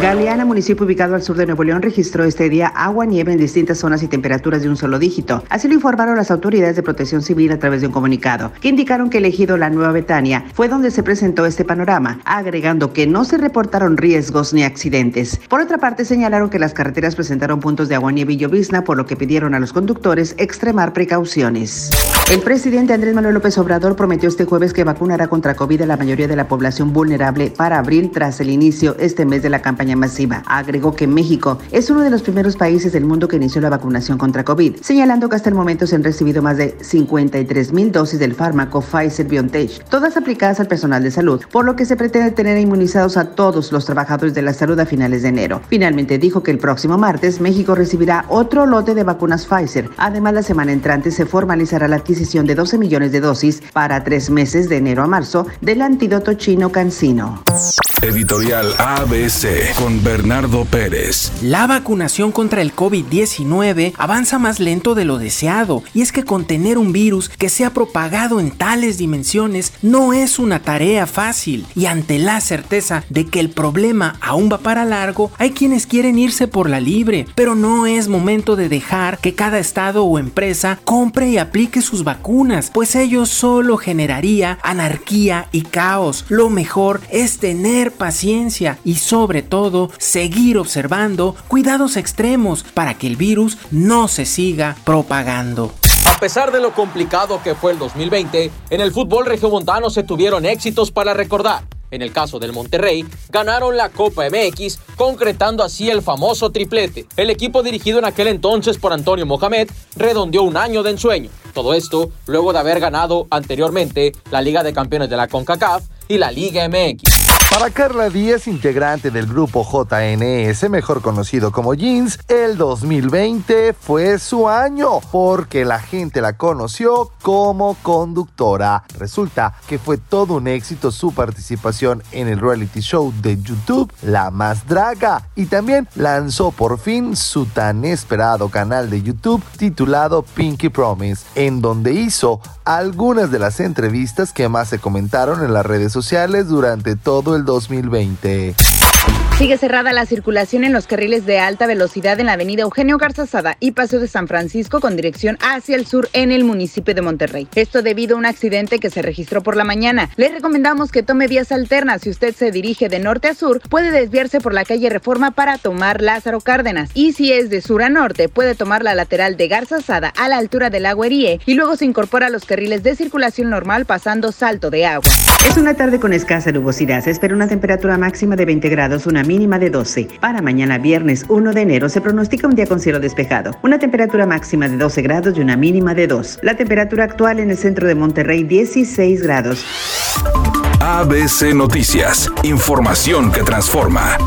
Galeana, municipio ubicado al sur de Nuevo León, registró este día agua, nieve en distintas zonas y temperaturas de un solo dígito. Así lo informaron las autoridades de protección civil a través de un comunicado, que indicaron que elegido la Nueva Betania fue donde se presentó este panorama, agregando que no se reportaron riesgos ni accidentes. Por otra parte, señalaron que las carreteras presentaron puntos de agua, nieve y llovizna, por lo que pidieron a los conductores extremar precauciones. El presidente Andrés Manuel López Obrador prometió este jueves que vacunará contra COVID a la mayoría de la población vulnerable para abril tras el inicio este mes de la campaña masiva. Agregó que México es uno de los primeros países del mundo que inició la vacunación contra COVID, señalando que hasta el momento se han recibido más de 53 mil dosis del fármaco Pfizer BioNTech, todas aplicadas al personal de salud, por lo que se pretende tener inmunizados a todos los trabajadores de la salud a finales de enero. Finalmente dijo que el próximo martes México recibirá otro lote de vacunas Pfizer. Además, la semana entrante se formalizará la adquisición de 12 millones de dosis para tres meses de enero a marzo del antídoto chino Cancino. Editorial ABC con Bernardo Pérez. La vacunación contra el COVID-19 avanza más lento de lo deseado y es que contener un virus que se ha propagado en tales dimensiones no es una tarea fácil y ante la certeza de que el problema aún va para largo, hay quienes quieren irse por la libre, pero no es momento de dejar que cada estado o empresa compre y aplique sus vacunas, pues ello solo generaría anarquía y caos. Lo mejor es tener paciencia y sobre todo seguir observando cuidados extremos para que el virus no se siga propagando. A pesar de lo complicado que fue el 2020, en el fútbol regiomontano se tuvieron éxitos para recordar. En el caso del Monterrey, ganaron la Copa MX, concretando así el famoso triplete. El equipo dirigido en aquel entonces por Antonio Mohamed redondeó un año de ensueño. Todo esto luego de haber ganado anteriormente la Liga de Campeones de la CONCACAF y la Liga MX. Para Carla Díaz, integrante del grupo JNS, mejor conocido como Jeans, el 2020 fue su año porque la gente la conoció como conductora. Resulta que fue todo un éxito su participación en el reality show de YouTube La Más Draga y también lanzó por fin su tan esperado canal de YouTube titulado Pinky Promise, en donde hizo algunas de las entrevistas que más se comentaron en las redes sociales durante todo el 2020. Sigue cerrada la circulación en los carriles de alta velocidad en la avenida Eugenio Garzazada y Paseo de San Francisco con dirección hacia el sur en el municipio de Monterrey. Esto debido a un accidente que se registró por la mañana. Le recomendamos que tome vías alternas. Si usted se dirige de norte a sur, puede desviarse por la calle Reforma para tomar Lázaro Cárdenas. Y si es de sur a norte, puede tomar la lateral de Garzazada a la altura del Agüeríe y luego se incorpora a los carriles de circulación normal pasando salto de agua. Es una tarde con escasa nubosidad. Se espera una temperatura máxima de 20 grados, una mínima de 12. Para mañana viernes 1 de enero se pronostica un día con cielo despejado. Una temperatura máxima de 12 grados y una mínima de 2. La temperatura actual en el centro de Monterrey 16 grados. ABC Noticias. Información que transforma.